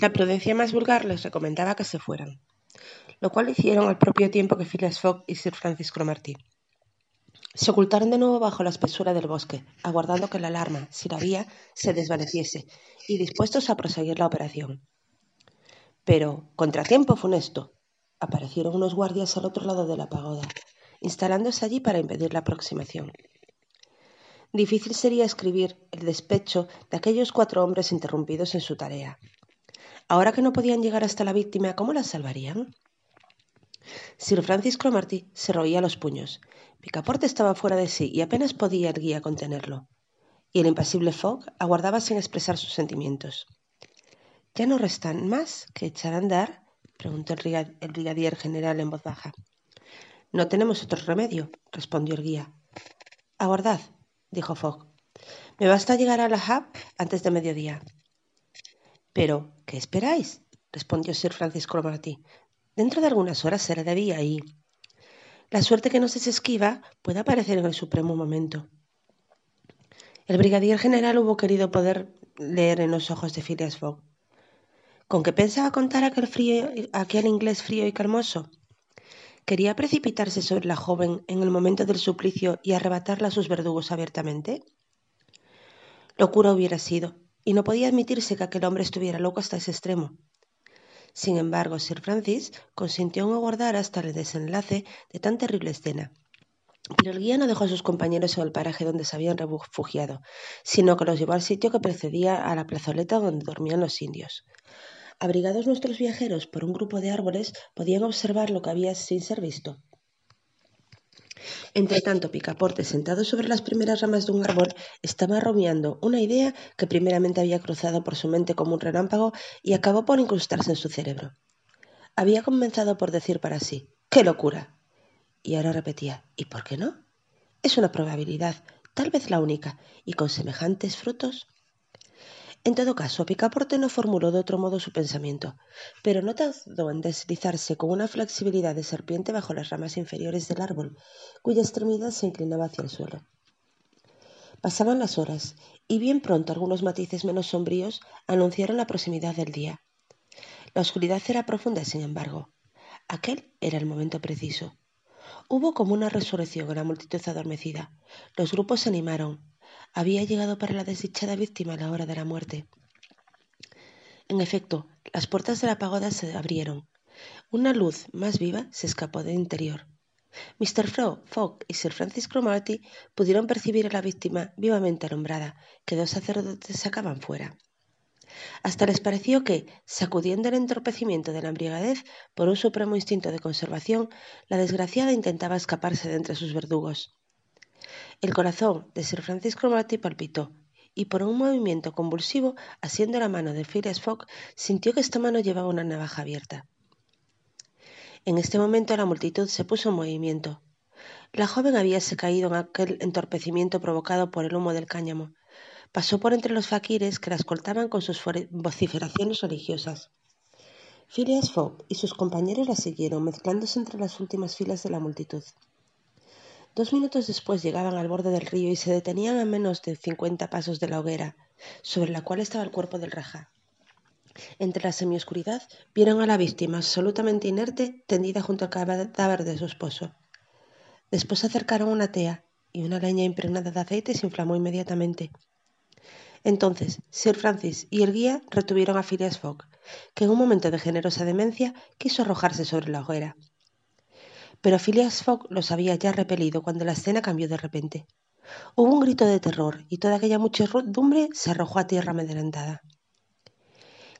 La prudencia más vulgar les recomendaba que se fueran, lo cual hicieron al propio tiempo que Phileas Fogg y Sir Francis Cromarty. Se ocultaron de nuevo bajo la espesura del bosque, aguardando que la alarma, si la había, se desvaneciese, y dispuestos a proseguir la operación. Pero, contratiempo funesto, aparecieron unos guardias al otro lado de la pagoda, instalándose allí para impedir la aproximación. Difícil sería escribir el despecho de aquellos cuatro hombres interrumpidos en su tarea. Ahora que no podían llegar hasta la víctima, ¿cómo la salvarían? Sir Francis Cromarty se roía los puños. Picaporte estaba fuera de sí y apenas podía el guía contenerlo. Y el impasible Fogg aguardaba sin expresar sus sentimientos. ¿Ya no restan más que echar a andar? preguntó el, brigadier general en voz baja. No tenemos otro remedio, respondió el guía. Aguardad, dijo Fogg. Me basta llegar a la Hub antes de mediodía. Pero, ¿qué esperáis? respondió Sir Francis Cromarty. Dentro de algunas horas será de día y la suerte que nos es esquiva puede aparecer en el supremo momento. El brigadier general hubo querido poder leer en los ojos de Phileas Fogg. ¿Con qué pensaba contar aquel, frío, aquel inglés frío y calmoso? ¿Quería precipitarse sobre la joven en el momento del suplicio y arrebatarla a sus verdugos abiertamente? Locura hubiera sido, y no podía admitirse que aquel hombre estuviera loco hasta ese extremo. Sin embargo, Sir Francis consintió en aguardar hasta el desenlace de tan terrible escena. Pero el guía no dejó a sus compañeros en el paraje donde se habían refugiado, sino que los llevó al sitio que precedía a la plazoleta donde dormían los indios. Abrigados nuestros viajeros por un grupo de árboles, podían observar lo que había sin ser visto. Entretanto, Picaporte, sentado sobre las primeras ramas de un árbol, estaba rumiando una idea que primeramente había cruzado por su mente como un relámpago y acabó por incrustarse en su cerebro. Había comenzado por decir para sí, ¡qué locura! Y ahora repetía, ¿y por qué no? Es una probabilidad, tal vez la única, y con semejantes frutos en todo caso, Picaporte no formuló de otro modo su pensamiento, pero no tardó en deslizarse con una flexibilidad de serpiente bajo las ramas inferiores del árbol, cuya extremidad se inclinaba hacia el suelo. Pasaban las horas, y bien pronto algunos matices menos sombríos anunciaron la proximidad del día. La oscuridad era profunda, sin embargo. Aquel era el momento preciso. Hubo como una resurrección en la multitud adormecida. Los grupos se animaron, había llegado para la desdichada víctima la hora de la muerte. En efecto, las puertas de la pagoda se abrieron. Una luz más viva se escapó del interior. Mr. Fogg y Sir Francis Cromarty pudieron percibir a la víctima vivamente alumbrada, que dos sacerdotes sacaban fuera. Hasta les pareció que, sacudiendo el entorpecimiento de la embriaguez por un supremo instinto de conservación, la desgraciada intentaba escaparse de entre sus verdugos. El corazón de Sir Francisco Cromarty palpitó, y por un movimiento convulsivo, asiendo la mano de Phileas Fogg, sintió que esta mano llevaba una navaja abierta. En este momento la multitud se puso en movimiento. La joven habíase caído en aquel entorpecimiento provocado por el humo del cáñamo. Pasó por entre los faquires que la escoltaban con sus vociferaciones religiosas. Phileas Fogg y sus compañeros la siguieron, mezclándose entre las últimas filas de la multitud. Dos minutos después llegaban al borde del río y se detenían a menos de cincuenta pasos de la hoguera, sobre la cual estaba el cuerpo del raja. Entre la semioscuridad vieron a la víctima absolutamente inerte tendida junto al cadáver de su esposo. Después acercaron una tea y una leña impregnada de aceite se inflamó inmediatamente. Entonces, Sir Francis y el guía retuvieron a Phileas Fogg, que en un momento de generosa demencia quiso arrojarse sobre la hoguera pero Phileas Fogg los había ya repelido cuando la escena cambió de repente. Hubo un grito de terror y toda aquella muchedumbre se arrojó a tierra amedrentada.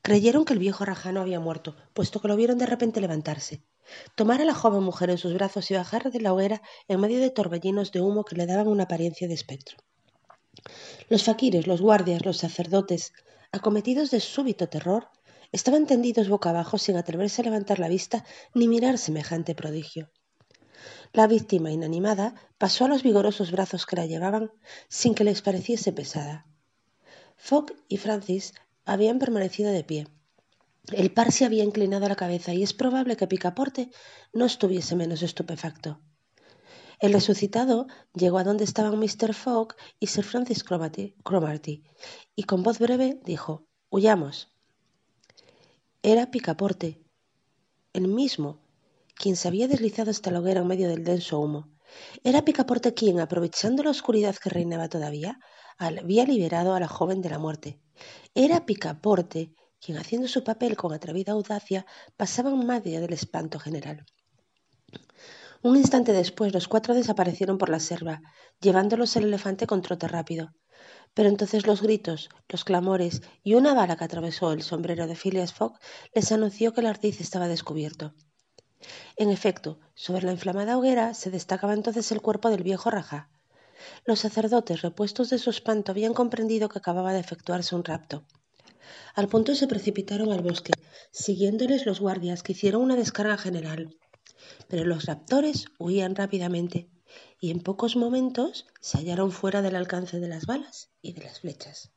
Creyeron que el viejo rajano había muerto, puesto que lo vieron de repente levantarse, tomar a la joven mujer en sus brazos y bajar de la hoguera en medio de torbellinos de humo que le daban una apariencia de espectro. Los faquires, los guardias, los sacerdotes, acometidos de súbito terror, estaban tendidos boca abajo sin atreverse a levantar la vista ni mirar semejante prodigio. La víctima inanimada pasó a los vigorosos brazos que la llevaban sin que les pareciese pesada. Fogg y Francis habían permanecido de pie. El par se había inclinado la cabeza y es probable que Picaporte no estuviese menos estupefacto. El resucitado llegó a donde estaban Mr. Fogg y Sir Francis Cromarty, y con voz breve dijo Huyamos. Era Picaporte, el mismo, quien se había deslizado hasta la hoguera en medio del denso humo. Era Picaporte quien, aprovechando la oscuridad que reinaba todavía, había liberado a la joven de la muerte. Era Picaporte quien, haciendo su papel con atrevida audacia, pasaba en medio del espanto general. Un instante después los cuatro desaparecieron por la selva, llevándolos el elefante con trote rápido. Pero entonces los gritos, los clamores y una bala que atravesó el sombrero de Phileas Fogg les anunció que el ardiz estaba descubierto. En efecto, sobre la inflamada hoguera se destacaba entonces el cuerpo del viejo Rajá. Los sacerdotes, repuestos de su espanto, habían comprendido que acababa de efectuarse un rapto. Al punto se precipitaron al bosque, siguiéndoles los guardias, que hicieron una descarga general. Pero los raptores huían rápidamente y en pocos momentos se hallaron fuera del alcance de las balas y de las flechas.